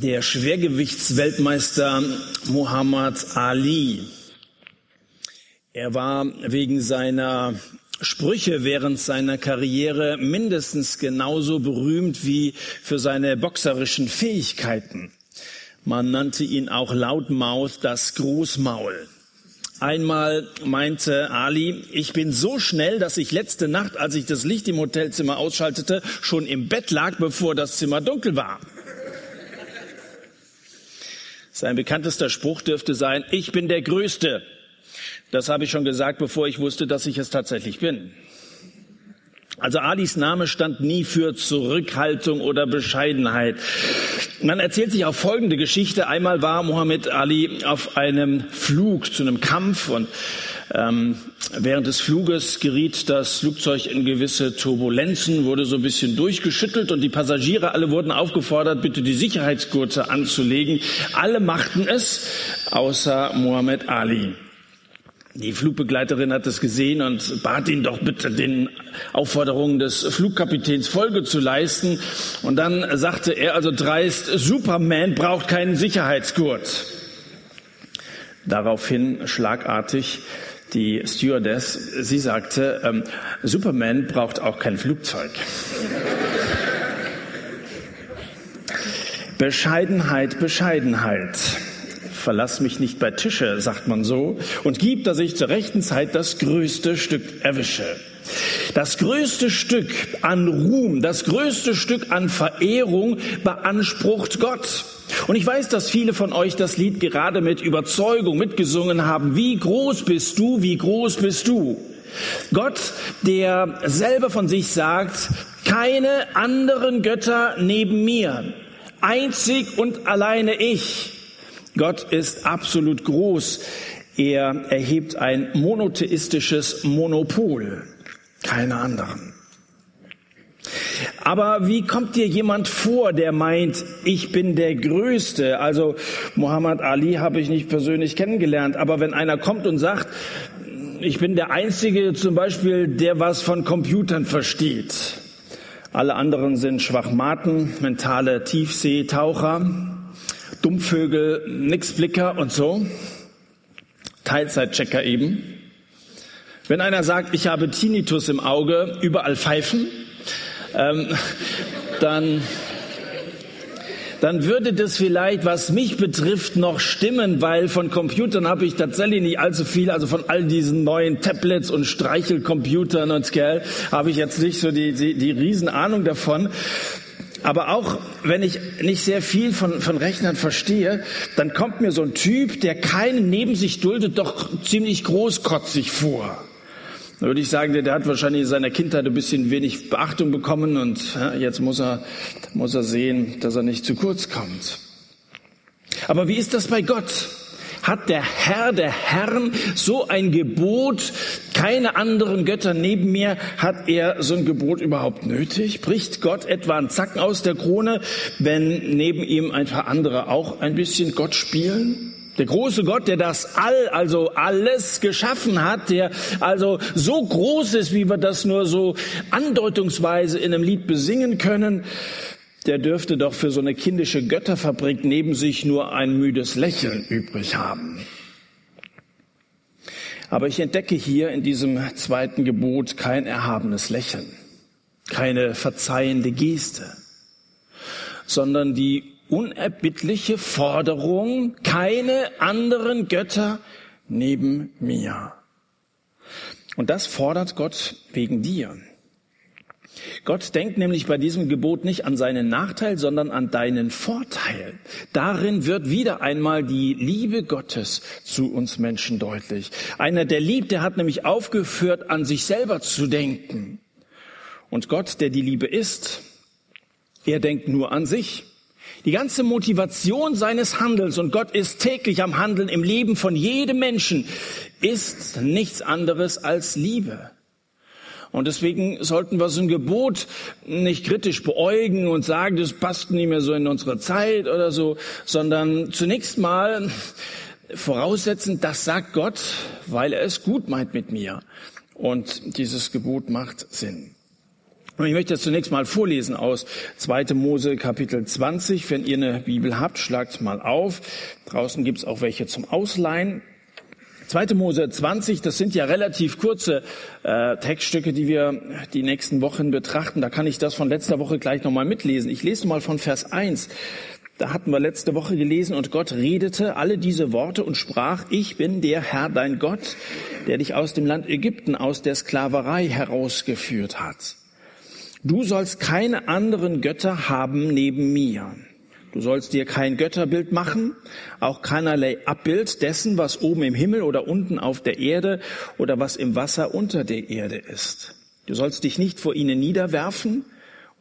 Der Schwergewichtsweltmeister Muhammad Ali. Er war wegen seiner Sprüche während seiner Karriere mindestens genauso berühmt wie für seine boxerischen Fähigkeiten. Man nannte ihn auch lautmaus das Großmaul. Einmal meinte Ali, ich bin so schnell, dass ich letzte Nacht, als ich das Licht im Hotelzimmer ausschaltete, schon im Bett lag, bevor das Zimmer dunkel war. Sein bekanntester Spruch dürfte sein, ich bin der Größte. Das habe ich schon gesagt, bevor ich wusste, dass ich es tatsächlich bin. Also Alis Name stand nie für Zurückhaltung oder Bescheidenheit. Man erzählt sich auch folgende Geschichte. Einmal war Muhammad Ali auf einem Flug zu einem Kampf und ähm, während des Fluges geriet das Flugzeug in gewisse Turbulenzen, wurde so ein bisschen durchgeschüttelt und die Passagiere alle wurden aufgefordert, bitte die Sicherheitsgurte anzulegen. Alle machten es, außer Muhammad Ali. Die Flugbegleiterin hat es gesehen und bat ihn doch bitte, den Aufforderungen des Flugkapitäns Folge zu leisten. Und dann sagte er also dreist, Superman braucht keinen Sicherheitsgurt. Daraufhin schlagartig die Stewardess, sie sagte, ähm, Superman braucht auch kein Flugzeug. Bescheidenheit, Bescheidenheit. Verlass mich nicht bei Tische, sagt man so, und gib, dass ich zur rechten Zeit das größte Stück erwische. Das größte Stück an Ruhm, das größte Stück an Verehrung beansprucht Gott. Und ich weiß, dass viele von euch das Lied gerade mit Überzeugung mitgesungen haben. Wie groß bist du, wie groß bist du? Gott, der selber von sich sagt, keine anderen Götter neben mir, einzig und alleine ich. Gott ist absolut groß. Er erhebt ein monotheistisches Monopol, keine anderen. Aber wie kommt dir jemand vor, der meint, ich bin der Größte? Also Muhammad Ali habe ich nicht persönlich kennengelernt, aber wenn einer kommt und sagt, ich bin der Einzige zum Beispiel, der was von Computern versteht. Alle anderen sind Schwachmaten, mentale Tiefseetaucher, Dummvögel, Nixblicker und so. Teilzeitchecker eben. Wenn einer sagt, ich habe Tinnitus im Auge, überall pfeifen, ähm, dann dann würde das vielleicht, was mich betrifft, noch stimmen, weil von Computern habe ich tatsächlich nicht allzu viel, also von all diesen neuen Tablets und Streichelcomputern und Scale habe ich jetzt nicht so die, die, die Riesenahnung davon. Aber auch wenn ich nicht sehr viel von, von Rechnern verstehe, dann kommt mir so ein Typ, der keinen neben sich duldet, doch ziemlich großkotzig vor. Da würde ich sagen, der, der hat wahrscheinlich in seiner Kindheit ein bisschen wenig Beachtung bekommen und jetzt muss er, muss er sehen, dass er nicht zu kurz kommt. Aber wie ist das bei Gott? Hat der Herr, der Herrn, so ein Gebot, keine anderen Götter neben mir, hat er so ein Gebot überhaupt nötig? Bricht Gott etwa einen Zacken aus der Krone, wenn neben ihm ein paar andere auch ein bisschen Gott spielen? Der große Gott, der das All, also alles geschaffen hat, der also so groß ist, wie wir das nur so andeutungsweise in einem Lied besingen können, der dürfte doch für so eine kindische Götterfabrik neben sich nur ein müdes Lächeln übrig haben. Aber ich entdecke hier in diesem zweiten Gebot kein erhabenes Lächeln, keine verzeihende Geste, sondern die unerbittliche Forderung, keine anderen Götter neben mir. Und das fordert Gott wegen dir. Gott denkt nämlich bei diesem Gebot nicht an seinen Nachteil, sondern an deinen Vorteil. Darin wird wieder einmal die Liebe Gottes zu uns Menschen deutlich. Einer, der liebt, der hat nämlich aufgehört, an sich selber zu denken. Und Gott, der die Liebe ist, er denkt nur an sich. Die ganze Motivation seines Handelns, und Gott ist täglich am Handeln im Leben von jedem Menschen, ist nichts anderes als Liebe. Und deswegen sollten wir so ein Gebot nicht kritisch beäugen und sagen, das passt nicht mehr so in unsere Zeit oder so, sondern zunächst mal voraussetzen, das sagt Gott, weil er es gut meint mit mir. Und dieses Gebot macht Sinn. Und ich möchte jetzt zunächst mal vorlesen aus 2. Mose Kapitel 20. Wenn ihr eine Bibel habt, schlagt mal auf. Draußen gibt's auch welche zum Ausleihen. 2. Mose 20, das sind ja relativ kurze äh, Textstücke, die wir die nächsten Wochen betrachten. Da kann ich das von letzter Woche gleich nochmal mitlesen. Ich lese mal von Vers 1. Da hatten wir letzte Woche gelesen und Gott redete alle diese Worte und sprach, ich bin der Herr dein Gott, der dich aus dem Land Ägypten, aus der Sklaverei herausgeführt hat. Du sollst keine anderen Götter haben neben mir. Du sollst dir kein Götterbild machen, auch keinerlei Abbild dessen, was oben im Himmel oder unten auf der Erde oder was im Wasser unter der Erde ist. Du sollst dich nicht vor ihnen niederwerfen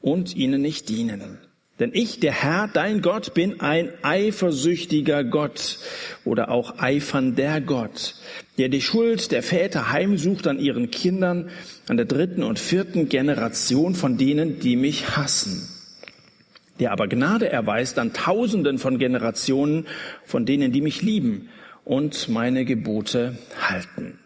und ihnen nicht dienen. Denn ich, der Herr, dein Gott, bin ein eifersüchtiger Gott oder auch eifernder Gott, der die Schuld der Väter heimsucht an ihren Kindern, an der dritten und vierten Generation von denen, die mich hassen der aber Gnade erweist an Tausenden von Generationen von denen, die mich lieben und meine Gebote halten.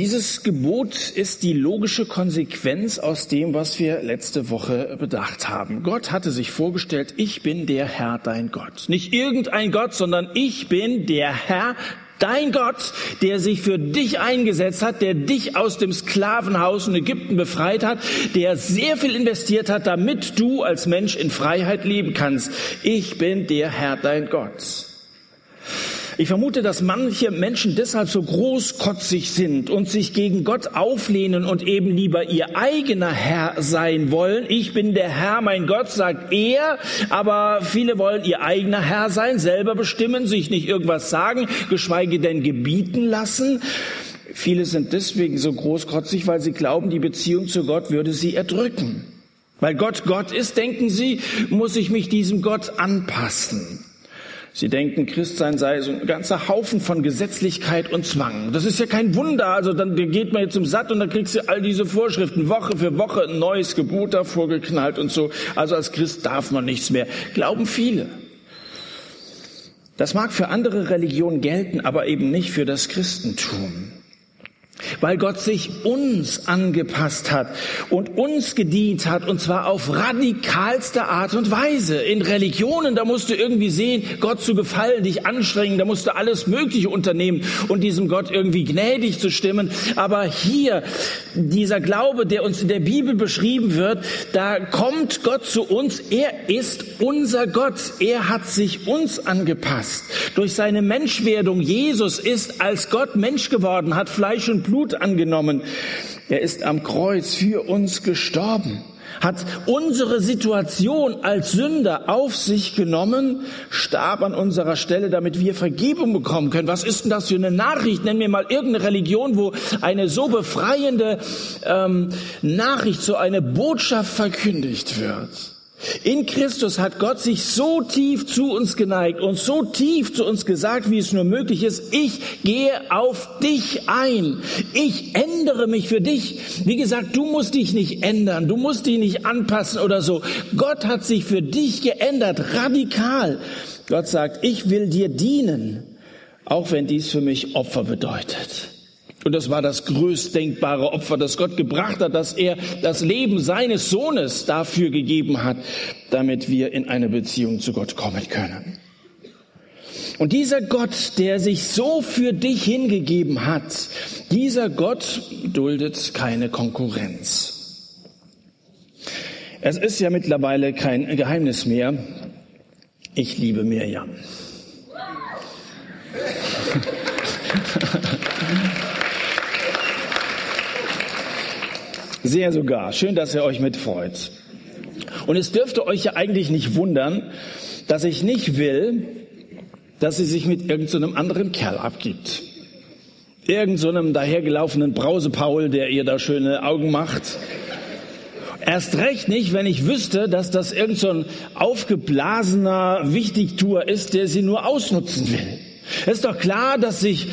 Dieses Gebot ist die logische Konsequenz aus dem, was wir letzte Woche bedacht haben. Gott hatte sich vorgestellt, ich bin der Herr, dein Gott. Nicht irgendein Gott, sondern ich bin der Herr, Dein Gott, der sich für dich eingesetzt hat, der dich aus dem Sklavenhaus in Ägypten befreit hat, der sehr viel investiert hat, damit du als Mensch in Freiheit leben kannst. Ich bin der Herr, dein Gott. Ich vermute, dass manche Menschen deshalb so großkotzig sind und sich gegen Gott auflehnen und eben lieber ihr eigener Herr sein wollen. Ich bin der Herr, mein Gott, sagt er, aber viele wollen ihr eigener Herr sein, selber bestimmen, sich nicht irgendwas sagen, geschweige denn gebieten lassen. Viele sind deswegen so großkotzig, weil sie glauben, die Beziehung zu Gott würde sie erdrücken. Weil Gott Gott ist, denken sie, muss ich mich diesem Gott anpassen. Sie denken, Christsein sei so ein ganzer Haufen von Gesetzlichkeit und Zwang. Das ist ja kein Wunder. Also dann geht man jetzt zum Satt und dann kriegst du all diese Vorschriften. Woche für Woche ein neues Gebot davor geknallt und so. Also als Christ darf man nichts mehr. Glauben viele. Das mag für andere Religionen gelten, aber eben nicht für das Christentum weil Gott sich uns angepasst hat und uns gedient hat, und zwar auf radikalste Art und Weise. In Religionen, da musst du irgendwie sehen, Gott zu gefallen, dich anstrengen, da musst du alles Mögliche unternehmen und diesem Gott irgendwie gnädig zu stimmen. Aber hier, dieser Glaube, der uns in der Bibel beschrieben wird, da kommt Gott zu uns, er ist unser Gott, er hat sich uns angepasst. Durch seine Menschwerdung, Jesus ist als Gott Mensch geworden, hat Fleisch und Blut angenommen. Er ist am Kreuz für uns gestorben, hat unsere Situation als Sünder auf sich genommen, starb an unserer Stelle, damit wir Vergebung bekommen können. Was ist denn das für eine Nachricht? Nenn mir mal irgendeine Religion, wo eine so befreiende ähm, Nachricht, so eine Botschaft verkündigt wird. In Christus hat Gott sich so tief zu uns geneigt und so tief zu uns gesagt, wie es nur möglich ist, ich gehe auf dich ein. Ich ändere mich für dich. Wie gesagt, du musst dich nicht ändern, du musst dich nicht anpassen oder so. Gott hat sich für dich geändert, radikal. Gott sagt, ich will dir dienen, auch wenn dies für mich Opfer bedeutet. Und das war das größtdenkbare Opfer, das Gott gebracht hat, dass er das Leben seines Sohnes dafür gegeben hat, damit wir in eine Beziehung zu Gott kommen können. Und dieser Gott, der sich so für dich hingegeben hat, dieser Gott duldet keine Konkurrenz. Es ist ja mittlerweile kein Geheimnis mehr. Ich liebe Mirjam. Sehr sogar. Schön, dass ihr euch mitfreut. Und es dürfte euch ja eigentlich nicht wundern, dass ich nicht will, dass sie sich mit irgendeinem so anderen Kerl abgibt. Irgend so einem dahergelaufenen Brausepaul, der ihr da schöne Augen macht. Erst recht nicht, wenn ich wüsste, dass das irgend so ein aufgeblasener Wichtigtuer ist, der sie nur ausnutzen will. Es ist doch klar, dass sich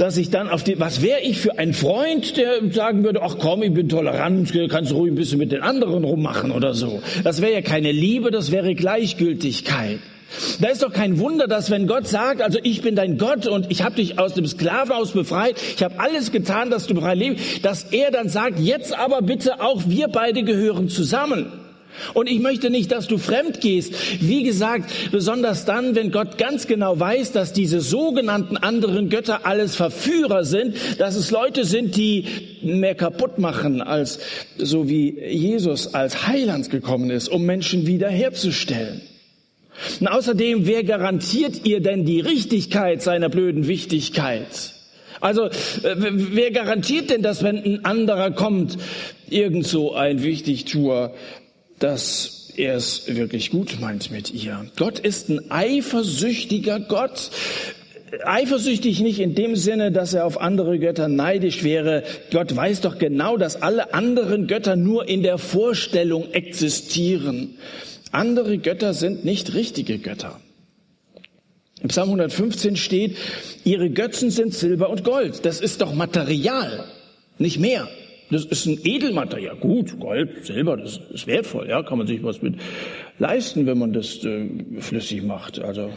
dass ich dann auf die, was wäre ich für ein Freund, der sagen würde, ach komm, ich bin tolerant, kannst ruhig ein bisschen mit den anderen rummachen oder so. Das wäre ja keine Liebe, das wäre Gleichgültigkeit. Da ist doch kein Wunder, dass wenn Gott sagt, also ich bin dein Gott und ich habe dich aus dem Sklavenhaus befreit, ich habe alles getan, dass du frei lebst, dass er dann sagt, jetzt aber bitte auch wir beide gehören zusammen. Und ich möchte nicht, dass du fremd gehst. Wie gesagt, besonders dann, wenn Gott ganz genau weiß, dass diese sogenannten anderen Götter alles Verführer sind, dass es Leute sind, die mehr kaputt machen, als so wie Jesus als Heiland gekommen ist, um Menschen wiederherzustellen. Und außerdem, wer garantiert ihr denn die Richtigkeit seiner blöden Wichtigkeit? Also, äh, wer garantiert denn, dass wenn ein anderer kommt, irgend so ein Wichtigtuer, dass er es wirklich gut meint mit ihr? Gott ist ein eifersüchtiger Gott. Eifersüchtig nicht in dem Sinne, dass er auf andere Götter neidisch wäre. Gott weiß doch genau, dass alle anderen Götter nur in der Vorstellung existieren. Andere Götter sind nicht richtige Götter. Im Psalm 115 steht, ihre Götzen sind Silber und Gold. Das ist doch Material, nicht mehr. Das ist ein Edelmaterial. Gut, Gold, Silber, das ist wertvoll. Ja, kann man sich was mit leisten, wenn man das äh, flüssig macht. Also,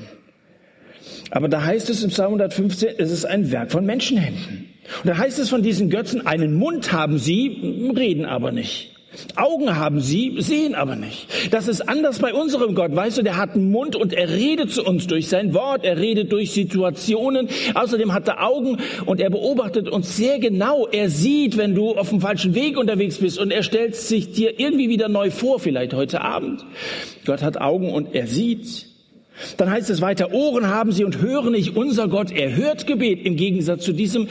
aber da heißt es im Psalm 115, es ist ein Werk von Menschenhänden. Und da heißt es von diesen Götzen, einen Mund haben sie, reden aber nicht. Augen haben sie, sehen aber nicht. Das ist anders bei unserem Gott. Weißt du, der hat einen Mund und er redet zu uns durch sein Wort, er redet durch Situationen. Außerdem hat er Augen und er beobachtet uns sehr genau. Er sieht, wenn du auf dem falschen Weg unterwegs bist und er stellt sich dir irgendwie wieder neu vor, vielleicht heute Abend. Gott hat Augen und er sieht. Dann heißt es weiter, Ohren haben sie und hören nicht. Unser Gott, er hört Gebet im Gegensatz zu diesem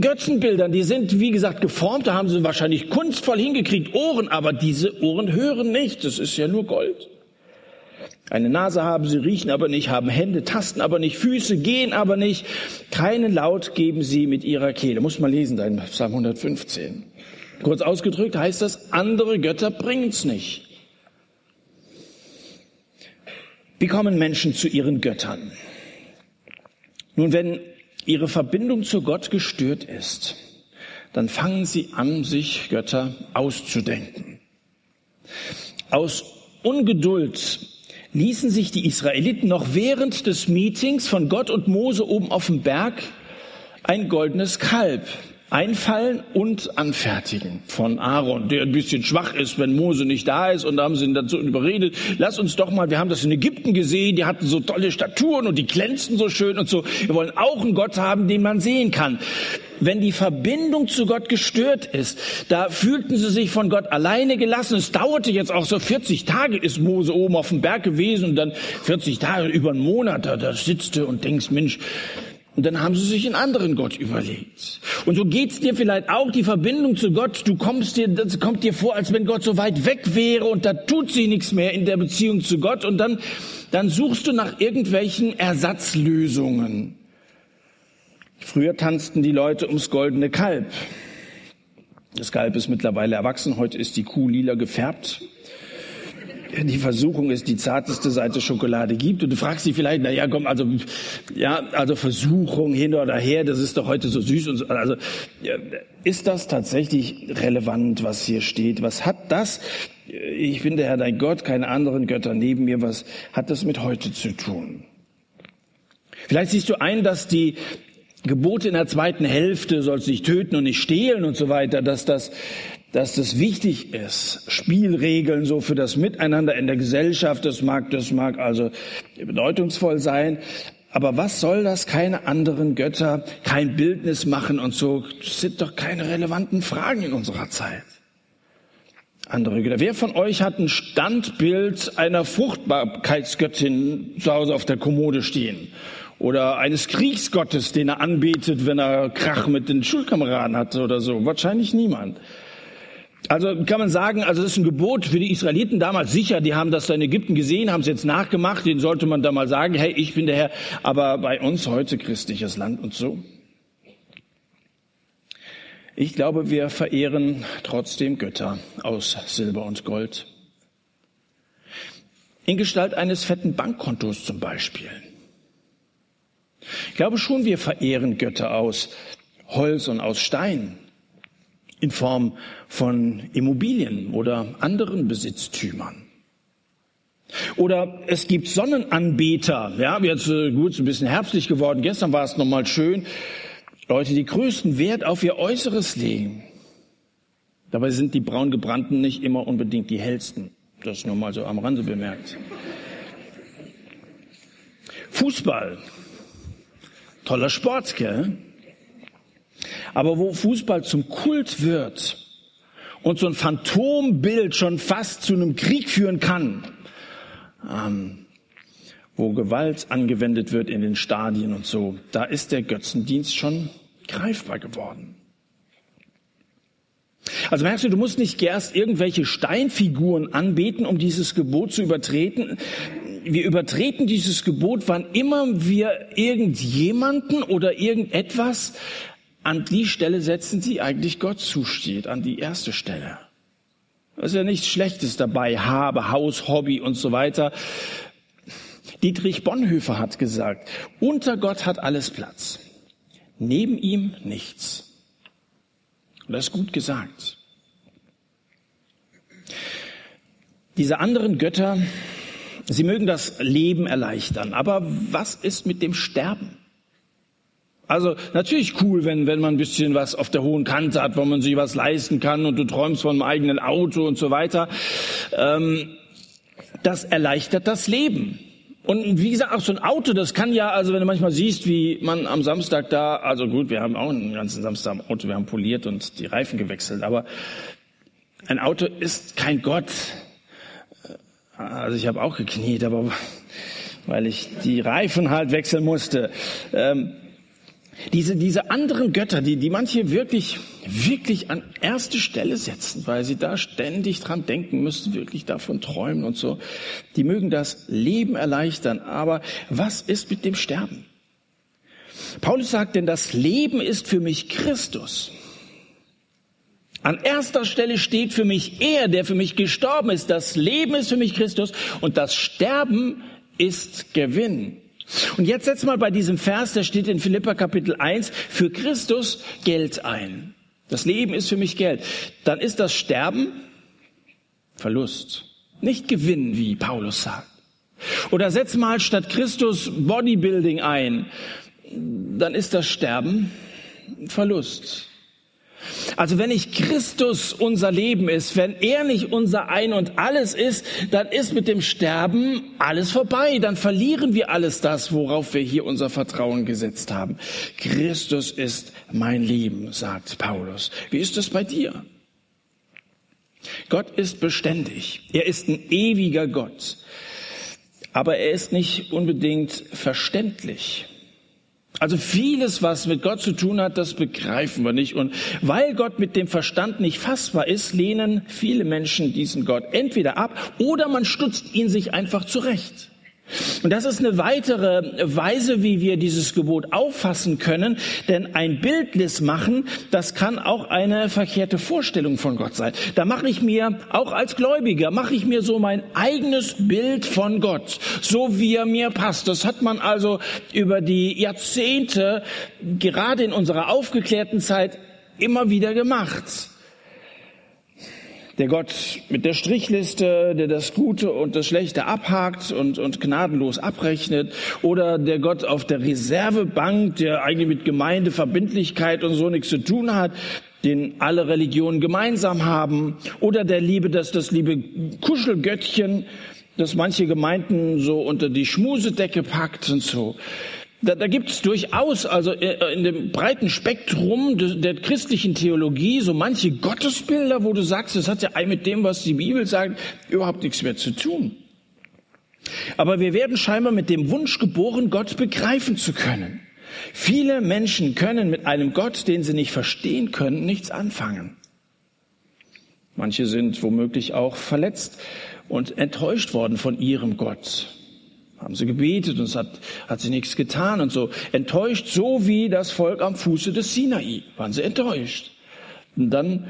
Götzenbildern. Die sind, wie gesagt, geformt. Da haben sie wahrscheinlich kunstvoll hingekriegt. Ohren, aber diese Ohren hören nicht. Das ist ja nur Gold. Eine Nase haben sie, riechen aber nicht, haben Hände, tasten aber nicht, Füße, gehen aber nicht. Keinen Laut geben sie mit ihrer Kehle. Muss man lesen, da in Psalm 115. Kurz ausgedrückt heißt das, andere Götter bringen's nicht. Wie kommen Menschen zu ihren Göttern? Nun, wenn ihre Verbindung zu Gott gestört ist, dann fangen sie an, sich Götter auszudenken. Aus Ungeduld ließen sich die Israeliten noch während des Meetings von Gott und Mose oben auf dem Berg ein goldenes Kalb einfallen und anfertigen von Aaron, der ein bisschen schwach ist, wenn Mose nicht da ist. Und da haben sie ihn dazu überredet, lass uns doch mal, wir haben das in Ägypten gesehen, die hatten so tolle Statuen und die glänzten so schön und so. Wir wollen auch einen Gott haben, den man sehen kann. Wenn die Verbindung zu Gott gestört ist, da fühlten sie sich von Gott alleine gelassen. Es dauerte jetzt auch so 40 Tage, ist Mose oben auf dem Berg gewesen und dann 40 Tage über einen Monat da, da sitzt und denkst, Mensch, und dann haben sie sich einen anderen Gott überlegt. Und so geht's dir vielleicht auch, die Verbindung zu Gott. Du kommst dir, das kommt dir vor, als wenn Gott so weit weg wäre und da tut sich nichts mehr in der Beziehung zu Gott. Und dann, dann suchst du nach irgendwelchen Ersatzlösungen. Früher tanzten die Leute ums goldene Kalb. Das Kalb ist mittlerweile erwachsen. Heute ist die Kuh lila gefärbt die Versuchung ist die zarteste Seite Schokolade gibt. Und du fragst dich vielleicht, na ja, komm, also, ja, also Versuchung hin oder her, das ist doch heute so süß und so. Also, ist das tatsächlich relevant, was hier steht? Was hat das? Ich bin der Herr dein Gott, keine anderen Götter neben mir. Was hat das mit heute zu tun? Vielleicht siehst du ein, dass die Gebote in der zweiten Hälfte, sollst nicht töten und nicht stehlen und so weiter, dass das dass das wichtig ist. Spielregeln so für das Miteinander in der Gesellschaft, das mag, das mag also bedeutungsvoll sein. Aber was soll das? Keine anderen Götter, kein Bildnis machen und so. Das sind doch keine relevanten Fragen in unserer Zeit. Andere Götter. Wer von euch hat ein Standbild einer Fruchtbarkeitsgöttin zu Hause auf der Kommode stehen? Oder eines Kriegsgottes, den er anbetet, wenn er Krach mit den Schulkameraden hatte oder so? Wahrscheinlich niemand. Also kann man sagen, also das ist ein Gebot für die Israeliten damals sicher, die haben das da in Ägypten gesehen, haben es jetzt nachgemacht, den sollte man da mal sagen, hey, ich bin der Herr, aber bei uns heute christliches Land und so. Ich glaube, wir verehren trotzdem Götter aus Silber und Gold. In Gestalt eines fetten Bankkontos zum Beispiel. Ich glaube schon, wir verehren Götter aus Holz und aus Stein in Form von Immobilien oder anderen Besitztümern. Oder es gibt Sonnenanbeter. Ja, jetzt äh, gut, ist ein bisschen herbstlich geworden. Gestern war es nochmal schön. Leute, die größten Wert auf ihr Äußeres legen. Dabei sind die braun gebrannten nicht immer unbedingt die hellsten. Das nur mal so am Rande bemerkt. Fußball. Toller Sport, gell? Aber wo Fußball zum Kult wird und so ein Phantombild schon fast zu einem Krieg führen kann, ähm, wo Gewalt angewendet wird in den Stadien und so, da ist der Götzendienst schon greifbar geworden. Also merkst du, du musst nicht erst irgendwelche Steinfiguren anbeten, um dieses Gebot zu übertreten. Wir übertreten dieses Gebot, wann immer wir irgendjemanden oder irgendetwas an die Stelle setzen, die eigentlich Gott zusteht, an die erste Stelle. Da ist ja nichts Schlechtes dabei, Habe, Haus, Hobby und so weiter. Dietrich Bonhoeffer hat gesagt, unter Gott hat alles Platz, neben ihm nichts. Und das ist gut gesagt. Diese anderen Götter, sie mögen das Leben erleichtern, aber was ist mit dem Sterben? Also natürlich cool, wenn, wenn man ein bisschen was auf der hohen Kante hat, wo man sich was leisten kann und du träumst von einem eigenen Auto und so weiter. Ähm, das erleichtert das Leben. Und wie gesagt, auch so ein Auto, das kann ja, also wenn du manchmal siehst, wie man am Samstag da, also gut, wir haben auch einen ganzen Samstag am Auto, wir haben poliert und die Reifen gewechselt, aber ein Auto ist kein Gott. Also ich habe auch gekniet, aber weil ich die Reifen halt wechseln musste. Ähm, diese, diese anderen Götter, die, die manche wirklich, wirklich an erste Stelle setzen, weil sie da ständig dran denken müssen, wirklich davon träumen und so, die mögen das Leben erleichtern. Aber was ist mit dem Sterben? Paulus sagt, denn das Leben ist für mich Christus. An erster Stelle steht für mich er, der für mich gestorben ist. Das Leben ist für mich Christus und das Sterben ist Gewinn. Und jetzt setz mal bei diesem Vers, der steht in Philippa Kapitel 1, für Christus Geld ein. Das Leben ist für mich Geld. Dann ist das Sterben Verlust. Nicht Gewinn, wie Paulus sagt. Oder setz mal statt Christus Bodybuilding ein. Dann ist das Sterben Verlust. Also wenn nicht Christus unser Leben ist, wenn er nicht unser Ein und alles ist, dann ist mit dem Sterben alles vorbei. Dann verlieren wir alles das, worauf wir hier unser Vertrauen gesetzt haben. Christus ist mein Leben, sagt Paulus. Wie ist es bei dir? Gott ist beständig. Er ist ein ewiger Gott. Aber er ist nicht unbedingt verständlich. Also vieles, was mit Gott zu tun hat, das begreifen wir nicht. Und weil Gott mit dem Verstand nicht fassbar ist, lehnen viele Menschen diesen Gott entweder ab oder man stutzt ihn sich einfach zurecht. Und das ist eine weitere Weise, wie wir dieses Gebot auffassen können, denn ein Bildnis machen, das kann auch eine verkehrte Vorstellung von Gott sein. Da mache ich mir, auch als Gläubiger, mache ich mir so mein eigenes Bild von Gott, so wie er mir passt. Das hat man also über die Jahrzehnte, gerade in unserer aufgeklärten Zeit, immer wieder gemacht der Gott mit der Strichliste, der das Gute und das Schlechte abhakt und, und gnadenlos abrechnet, oder der Gott auf der Reservebank, der eigentlich mit Gemeindeverbindlichkeit und so nichts zu tun hat, den alle Religionen gemeinsam haben, oder der Liebe, das das liebe Kuschelgöttchen, das manche Gemeinden so unter die Schmusedecke packt und so. Da, da gibt es durchaus, also äh, in dem breiten Spektrum der christlichen Theologie, so manche Gottesbilder, wo du sagst, das hat ja mit dem, was die Bibel sagt, überhaupt nichts mehr zu tun. Aber wir werden scheinbar mit dem Wunsch geboren, Gott begreifen zu können. Viele Menschen können mit einem Gott, den sie nicht verstehen können, nichts anfangen. Manche sind womöglich auch verletzt und enttäuscht worden von ihrem Gott haben sie gebetet und es hat, hat sie nichts getan und so. Enttäuscht, so wie das Volk am Fuße des Sinai. Waren sie enttäuscht. Und dann,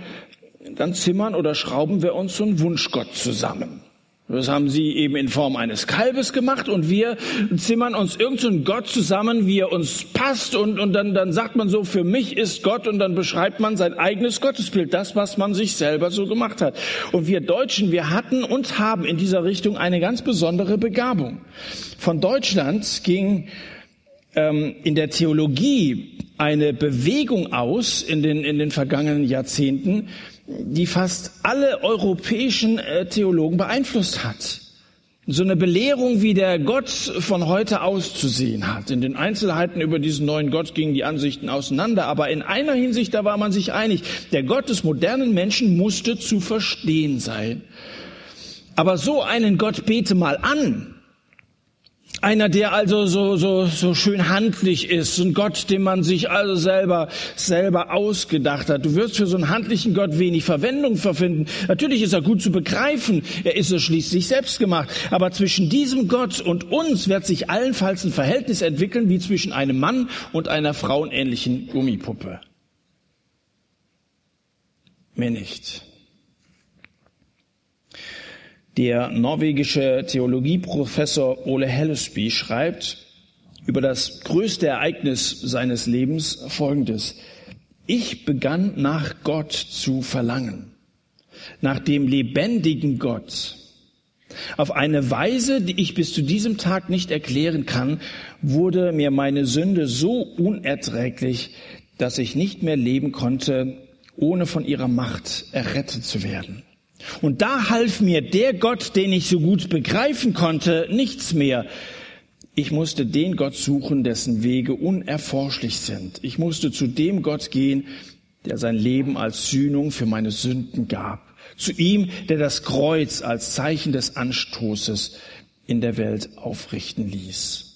dann zimmern oder schrauben wir uns so einen Wunschgott zusammen. Das haben sie eben in Form eines Kalbes gemacht und wir zimmern uns irgendeinen Gott zusammen, wie er uns passt und, und dann, dann sagt man so, für mich ist Gott und dann beschreibt man sein eigenes Gottesbild, das, was man sich selber so gemacht hat. Und wir Deutschen, wir hatten und haben in dieser Richtung eine ganz besondere Begabung. Von Deutschland ging ähm, in der Theologie eine Bewegung aus in den, in den vergangenen Jahrzehnten, die fast alle europäischen äh, Theologen beeinflusst hat. So eine Belehrung, wie der Gott von heute auszusehen hat. In den Einzelheiten über diesen neuen Gott gingen die Ansichten auseinander, aber in einer Hinsicht, da war man sich einig. Der Gott des modernen Menschen musste zu verstehen sein. Aber so einen Gott bete mal an, einer, der also so, so, so schön handlich ist, ein Gott, den man sich also selber, selber ausgedacht hat. Du wirst für so einen handlichen Gott wenig Verwendung verfinden. Natürlich ist er gut zu begreifen. Er ist es schließlich selbst gemacht. Aber zwischen diesem Gott und uns wird sich allenfalls ein Verhältnis entwickeln, wie zwischen einem Mann und einer frauenähnlichen Gummipuppe. Mehr nicht. Der norwegische Theologieprofessor Ole Hellesby schreibt über das größte Ereignis seines Lebens Folgendes. Ich begann nach Gott zu verlangen, nach dem lebendigen Gott. Auf eine Weise, die ich bis zu diesem Tag nicht erklären kann, wurde mir meine Sünde so unerträglich, dass ich nicht mehr leben konnte, ohne von ihrer Macht errettet zu werden. Und da half mir der Gott, den ich so gut begreifen konnte, nichts mehr. Ich musste den Gott suchen, dessen Wege unerforschlich sind. Ich musste zu dem Gott gehen, der sein Leben als Sühnung für meine Sünden gab. Zu ihm, der das Kreuz als Zeichen des Anstoßes in der Welt aufrichten ließ.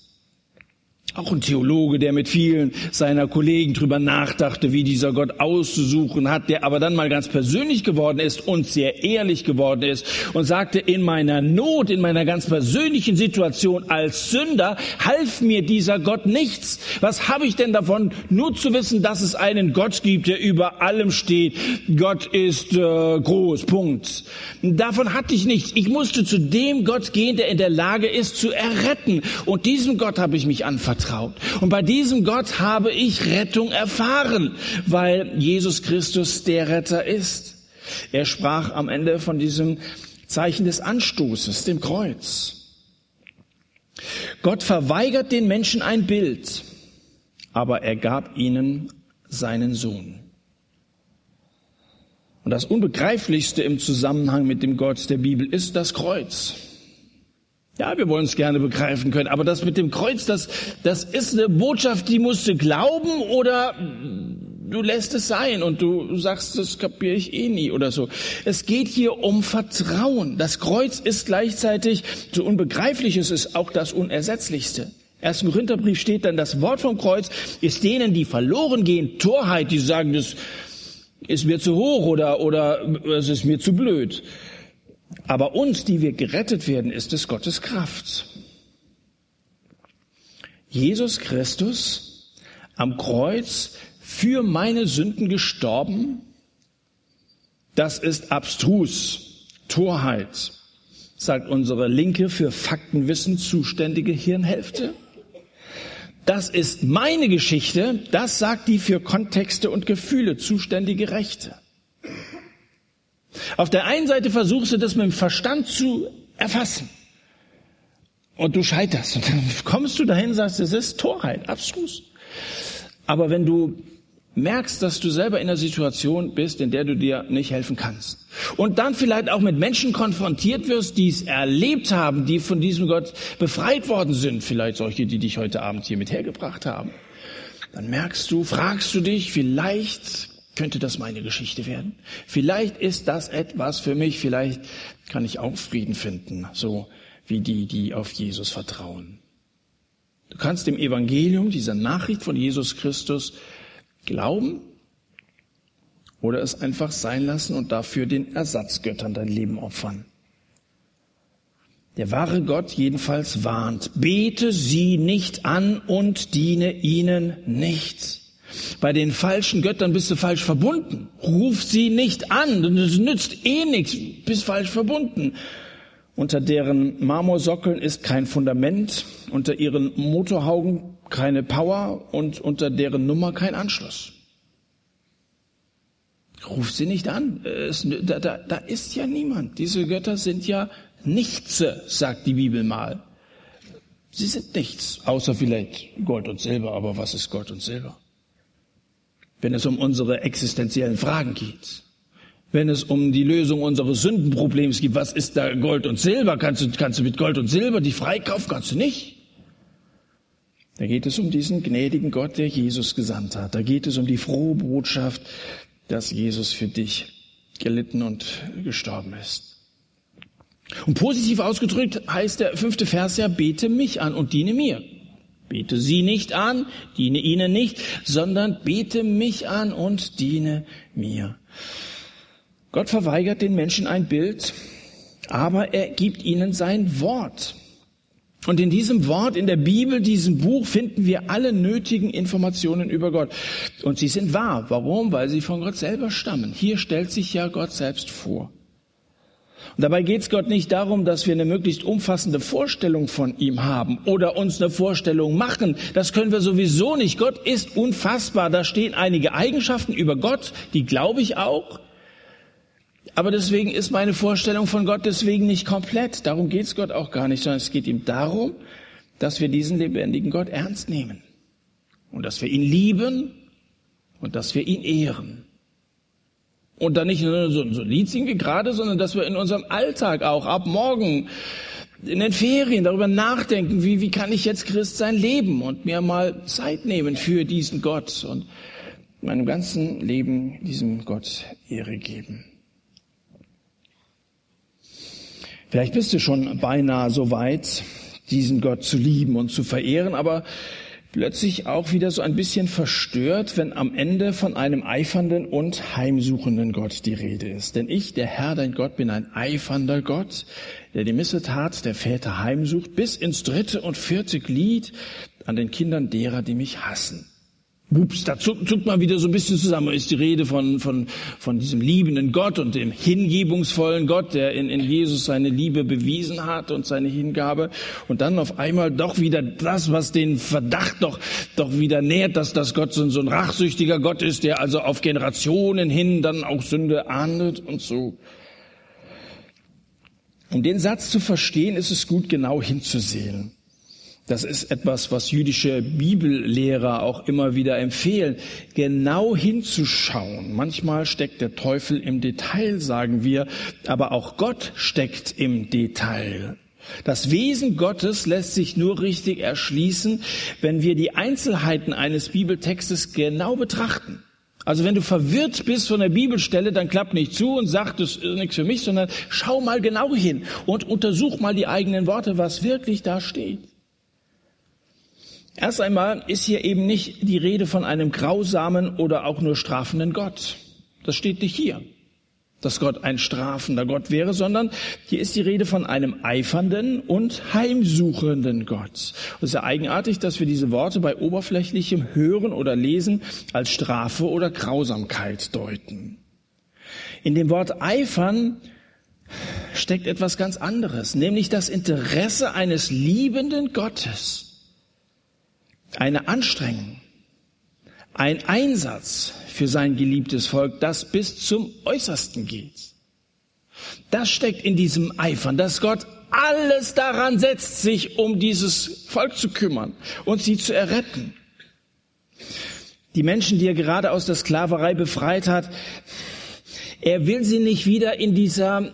Auch ein Theologe, der mit vielen seiner Kollegen drüber nachdachte, wie dieser Gott auszusuchen hat, der aber dann mal ganz persönlich geworden ist und sehr ehrlich geworden ist und sagte, in meiner Not, in meiner ganz persönlichen Situation als Sünder half mir dieser Gott nichts. Was habe ich denn davon, nur zu wissen, dass es einen Gott gibt, der über allem steht? Gott ist äh, groß, Punkt. Davon hatte ich nichts. Ich musste zu dem Gott gehen, der in der Lage ist zu erretten. Und diesem Gott habe ich mich anvertraut vertraut. Und bei diesem Gott habe ich Rettung erfahren, weil Jesus Christus der Retter ist. Er sprach am Ende von diesem Zeichen des Anstoßes, dem Kreuz. Gott verweigert den Menschen ein Bild, aber er gab ihnen seinen Sohn. Und das Unbegreiflichste im Zusammenhang mit dem Gott der Bibel ist das Kreuz. Ja, wir wollen es gerne begreifen können, aber das mit dem Kreuz, das, das ist eine Botschaft, die musst du glauben oder du lässt es sein und du sagst, das kapiere ich eh nie oder so. Es geht hier um Vertrauen. Das Kreuz ist gleichzeitig, so unbegreiflich es ist, auch das Unersetzlichste. Ersten Korintherbrief steht dann, das Wort vom Kreuz ist denen, die verloren gehen, Torheit, die sagen, das ist mir zu hoch oder, oder es ist mir zu blöd. Aber uns, die wir gerettet werden, ist es Gottes Kraft. Jesus Christus am Kreuz für meine Sünden gestorben, das ist abstrus, Torheit, sagt unsere linke für Faktenwissen zuständige Hirnhälfte. Das ist meine Geschichte, das sagt die für Kontexte und Gefühle zuständige Rechte. Auf der einen Seite versuchst du das mit dem Verstand zu erfassen. Und du scheiterst. Und dann kommst du dahin und sagst, es ist Torheit, abstrus. Aber wenn du merkst, dass du selber in einer Situation bist, in der du dir nicht helfen kannst. Und dann vielleicht auch mit Menschen konfrontiert wirst, die es erlebt haben, die von diesem Gott befreit worden sind, vielleicht solche, die dich heute Abend hier mit hergebracht haben. Dann merkst du, fragst du dich, vielleicht könnte das meine Geschichte werden? Vielleicht ist das etwas für mich, vielleicht kann ich auch Frieden finden, so wie die, die auf Jesus vertrauen. Du kannst dem Evangelium, dieser Nachricht von Jesus Christus glauben oder es einfach sein lassen und dafür den Ersatzgöttern dein Leben opfern. Der wahre Gott jedenfalls warnt, bete sie nicht an und diene ihnen nicht. Bei den falschen Göttern bist du falsch verbunden. Ruf sie nicht an, das nützt eh nichts, bist falsch verbunden. Unter deren Marmorsockeln ist kein Fundament, unter ihren Motorhaugen keine Power und unter deren Nummer kein Anschluss. Ruf sie nicht an. Es, da, da, da ist ja niemand. Diese Götter sind ja nichts, sagt die Bibel mal. Sie sind nichts, außer vielleicht Gold und Silber. Aber was ist Gold und Silber? Wenn es um unsere existenziellen Fragen geht, wenn es um die Lösung unseres Sündenproblems geht, was ist da Gold und Silber? Kannst du, kannst du mit Gold und Silber die freikaufen? Kannst du nicht. Da geht es um diesen gnädigen Gott, der Jesus gesandt hat. Da geht es um die frohe Botschaft, dass Jesus für dich gelitten und gestorben ist. Und positiv ausgedrückt heißt der fünfte Vers ja, bete mich an und diene mir. Bete sie nicht an, diene ihnen nicht, sondern bete mich an und diene mir. Gott verweigert den Menschen ein Bild, aber er gibt ihnen sein Wort. Und in diesem Wort, in der Bibel, diesem Buch finden wir alle nötigen Informationen über Gott. Und sie sind wahr. Warum? Weil sie von Gott selber stammen. Hier stellt sich ja Gott selbst vor. Und dabei geht es Gott nicht darum, dass wir eine möglichst umfassende Vorstellung von ihm haben oder uns eine Vorstellung machen. Das können wir sowieso nicht. Gott ist unfassbar. Da stehen einige Eigenschaften über Gott, die glaube ich auch. Aber deswegen ist meine Vorstellung von Gott deswegen nicht komplett. Darum geht es Gott auch gar nicht, sondern es geht ihm darum, dass wir diesen lebendigen Gott ernst nehmen und dass wir ihn lieben und dass wir ihn ehren. Und dann nicht nur so, so ein Lied singen wie gerade, sondern dass wir in unserem Alltag auch ab morgen in den Ferien darüber nachdenken, wie, wie kann ich jetzt Christ sein leben und mir mal Zeit nehmen für diesen Gott und meinem ganzen Leben diesem Gott Ehre geben. Vielleicht bist du schon beinahe so weit, diesen Gott zu lieben und zu verehren, aber plötzlich auch wieder so ein bisschen verstört, wenn am Ende von einem eifernden und heimsuchenden Gott die Rede ist. Denn ich, der Herr, dein Gott, bin ein eifernder Gott, der die Missetat der Väter heimsucht, bis ins dritte und vierte Glied an den Kindern derer, die mich hassen. Ups, da zuckt, zuckt man wieder so ein bisschen zusammen. Ist die Rede von, von, von diesem liebenden Gott und dem hingebungsvollen Gott, der in, in Jesus seine Liebe bewiesen hat und seine Hingabe. Und dann auf einmal doch wieder das, was den Verdacht doch, doch wieder nährt, dass das Gott so, so ein rachsüchtiger Gott ist, der also auf Generationen hin dann auch Sünde ahndet und so. Um den Satz zu verstehen, ist es gut, genau hinzusehen. Das ist etwas, was jüdische Bibellehrer auch immer wieder empfehlen, genau hinzuschauen. Manchmal steckt der Teufel im Detail, sagen wir, aber auch Gott steckt im Detail. Das Wesen Gottes lässt sich nur richtig erschließen, wenn wir die Einzelheiten eines Bibeltextes genau betrachten. Also wenn du verwirrt bist von der Bibelstelle, dann klapp nicht zu und sag, das ist nichts für mich, sondern schau mal genau hin und untersuch mal die eigenen Worte, was wirklich da steht. Erst einmal ist hier eben nicht die Rede von einem grausamen oder auch nur strafenden Gott. Das steht nicht hier, dass Gott ein strafender Gott wäre, sondern hier ist die Rede von einem eifernden und heimsuchenden Gott. Es ist ja eigenartig, dass wir diese Worte bei oberflächlichem Hören oder Lesen als Strafe oder Grausamkeit deuten. In dem Wort eifern steckt etwas ganz anderes, nämlich das Interesse eines liebenden Gottes eine Anstrengung, ein Einsatz für sein geliebtes Volk, das bis zum Äußersten geht. Das steckt in diesem Eifern, dass Gott alles daran setzt, sich um dieses Volk zu kümmern und sie zu erretten. Die Menschen, die er gerade aus der Sklaverei befreit hat, er will sie nicht wieder in dieser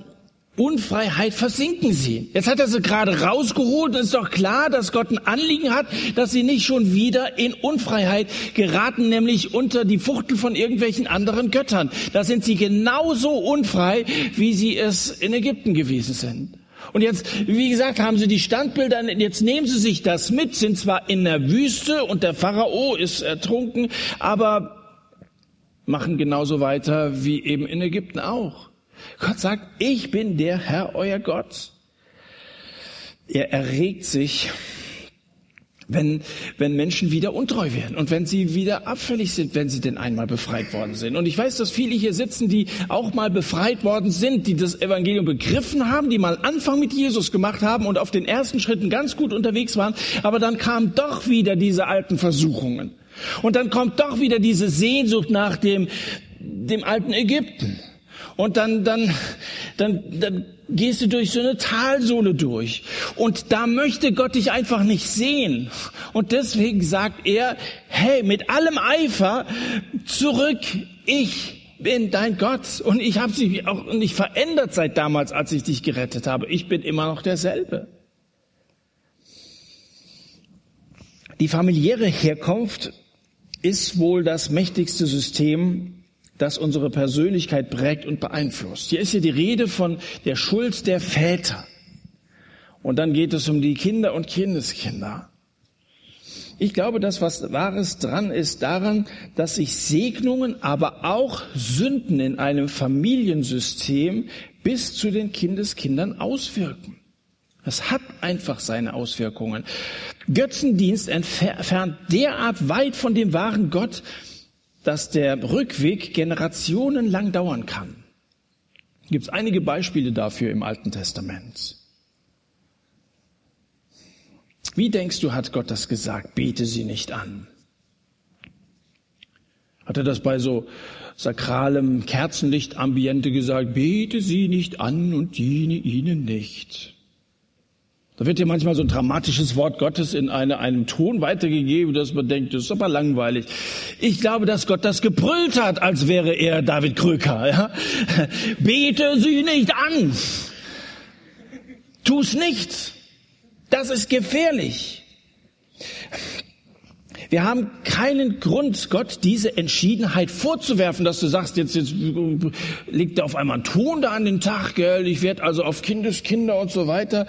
Unfreiheit versinken sie. Jetzt hat er sie gerade rausgeholt und ist doch klar, dass Gott ein Anliegen hat, dass sie nicht schon wieder in Unfreiheit geraten, nämlich unter die Fuchtel von irgendwelchen anderen Göttern. Da sind sie genauso unfrei, wie sie es in Ägypten gewesen sind. Und jetzt, wie gesagt, haben sie die Standbilder, jetzt nehmen sie sich das mit, sind zwar in der Wüste und der Pharao ist ertrunken, aber machen genauso weiter wie eben in Ägypten auch. Gott sagt, ich bin der Herr, euer Gott. Er erregt sich wenn, wenn Menschen wieder untreu werden und wenn sie wieder abfällig sind, wenn sie denn einmal befreit worden sind. Und ich weiß, dass viele hier sitzen, die auch mal befreit worden sind, die das Evangelium begriffen haben, die mal Anfang mit Jesus gemacht haben und auf den ersten Schritten ganz gut unterwegs waren, aber dann kamen doch wieder diese alten Versuchungen. Und dann kommt doch wieder diese Sehnsucht nach dem, dem alten Ägypten. Und dann, dann, dann, dann gehst du durch so eine Talsohle durch. Und da möchte Gott dich einfach nicht sehen. Und deswegen sagt er, hey, mit allem Eifer zurück, ich bin dein Gott. Und ich habe sich auch nicht verändert seit damals, als ich dich gerettet habe. Ich bin immer noch derselbe. Die familiäre Herkunft ist wohl das mächtigste System, das unsere Persönlichkeit prägt und beeinflusst. Hier ist ja die Rede von der Schuld der Väter. Und dann geht es um die Kinder und Kindeskinder. Ich glaube, dass was Wahres dran ist daran, dass sich Segnungen, aber auch Sünden in einem Familiensystem bis zu den Kindeskindern auswirken. Das hat einfach seine Auswirkungen. Götzendienst entfernt derart weit von dem wahren Gott, dass der Rückweg generationenlang dauern kann. Gibt es einige Beispiele dafür im Alten Testament. Wie denkst du, hat Gott das gesagt? Bete sie nicht an. Hat er das bei so sakralem Kerzenlichtambiente gesagt? Bete sie nicht an und diene ihnen nicht. Da wird ja manchmal so ein dramatisches Wort Gottes in eine, einem Ton weitergegeben, dass man denkt, das ist aber langweilig. Ich glaube, dass Gott das gebrüllt hat, als wäre er David Krücker. Ja? Bete sie nicht an. Tu's nicht. Das ist gefährlich. Wir haben keinen Grund, Gott diese Entschiedenheit vorzuwerfen, dass du sagst, jetzt, jetzt liegt da auf einmal ein Ton da an den Tag, gell? ich werde also auf Kindeskinder und so weiter.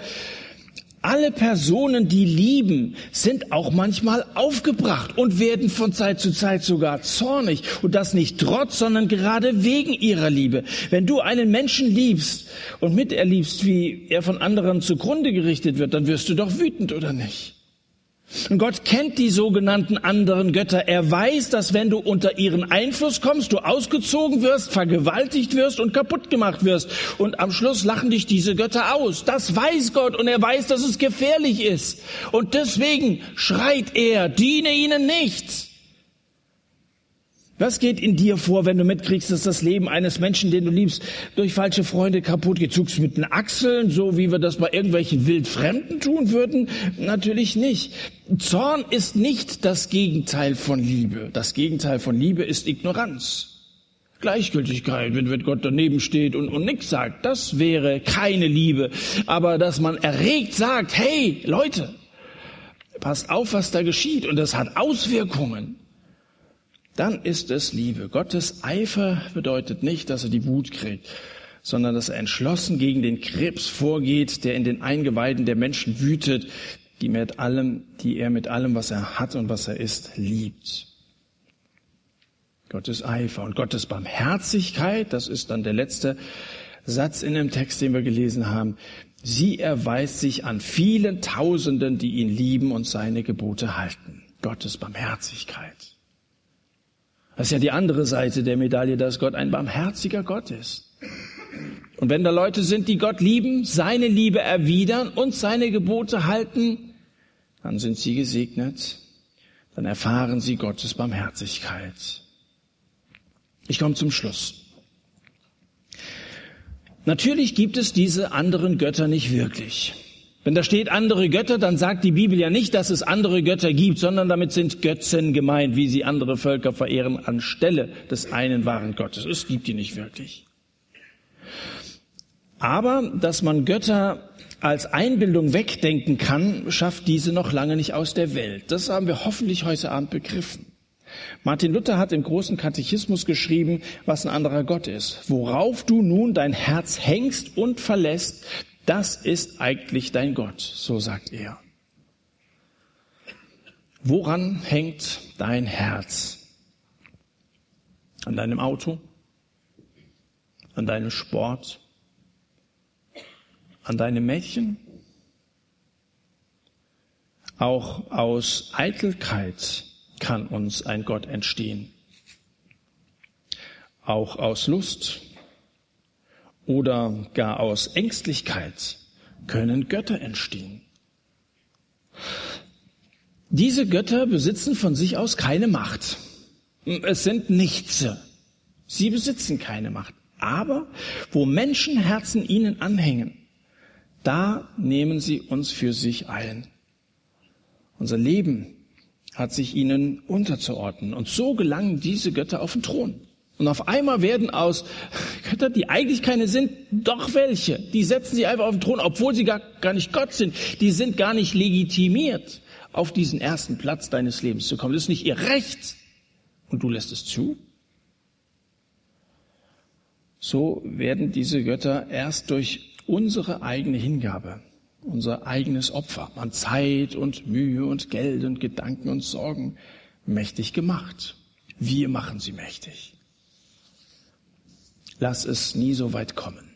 Alle Personen, die lieben, sind auch manchmal aufgebracht und werden von Zeit zu Zeit sogar zornig. Und das nicht trotz, sondern gerade wegen ihrer Liebe. Wenn du einen Menschen liebst und miterlebst, wie er von anderen zugrunde gerichtet wird, dann wirst du doch wütend, oder nicht? Und Gott kennt die sogenannten anderen Götter. Er weiß, dass wenn du unter ihren Einfluss kommst, du ausgezogen wirst, vergewaltigt wirst und kaputt gemacht wirst. Und am Schluss lachen dich diese Götter aus. Das weiß Gott und er weiß, dass es gefährlich ist. Und deswegen schreit er, diene ihnen nicht. Was geht in dir vor, wenn du mitkriegst, dass das Leben eines Menschen, den du liebst, durch falsche Freunde kaputt geht? Mit den Achseln, so wie wir das bei irgendwelchen Wildfremden tun würden? Natürlich nicht. Zorn ist nicht das Gegenteil von Liebe. Das Gegenteil von Liebe ist Ignoranz. Gleichgültigkeit, wenn, wenn Gott daneben steht und, und nichts sagt, das wäre keine Liebe. Aber dass man erregt sagt, hey Leute, passt auf, was da geschieht und das hat Auswirkungen dann ist es Liebe. Gottes Eifer bedeutet nicht, dass er die Wut kriegt, sondern dass er entschlossen gegen den Krebs vorgeht, der in den Eingeweiden der Menschen wütet, die, mit allem, die er mit allem, was er hat und was er ist, liebt. Gottes Eifer und Gottes Barmherzigkeit, das ist dann der letzte Satz in dem Text, den wir gelesen haben. Sie erweist sich an vielen Tausenden, die ihn lieben und seine Gebote halten. Gottes Barmherzigkeit. Das ist ja die andere Seite der Medaille, dass Gott ein barmherziger Gott ist. Und wenn da Leute sind, die Gott lieben, seine Liebe erwidern und seine Gebote halten, dann sind sie gesegnet, dann erfahren sie Gottes Barmherzigkeit. Ich komme zum Schluss. Natürlich gibt es diese anderen Götter nicht wirklich. Wenn da steht andere Götter, dann sagt die Bibel ja nicht, dass es andere Götter gibt, sondern damit sind Götzen gemeint, wie sie andere Völker verehren anstelle des einen wahren Gottes. Es gibt die nicht wirklich. Aber dass man Götter als Einbildung wegdenken kann, schafft diese noch lange nicht aus der Welt. Das haben wir hoffentlich heute Abend begriffen. Martin Luther hat im großen Katechismus geschrieben, was ein anderer Gott ist. Worauf du nun dein Herz hängst und verlässt, das ist eigentlich dein Gott, so sagt er. Woran hängt dein Herz? An deinem Auto? An deinem Sport? An deinem Mädchen? Auch aus Eitelkeit kann uns ein Gott entstehen. Auch aus Lust oder gar aus Ängstlichkeit können Götter entstehen. Diese Götter besitzen von sich aus keine Macht. Es sind nichts. Sie besitzen keine Macht. Aber wo Menschenherzen ihnen anhängen, da nehmen sie uns für sich ein. Unser Leben hat sich ihnen unterzuordnen. Und so gelangen diese Götter auf den Thron. Und auf einmal werden aus Götter, die eigentlich keine sind, doch welche. Die setzen sie einfach auf den Thron, obwohl sie gar, gar nicht Gott sind. Die sind gar nicht legitimiert, auf diesen ersten Platz deines Lebens zu kommen. Das ist nicht ihr Recht. Und du lässt es zu? So werden diese Götter erst durch unsere eigene Hingabe, unser eigenes Opfer an Zeit und Mühe und Geld und Gedanken und Sorgen mächtig gemacht. Wir machen sie mächtig. Lass es nie so weit kommen.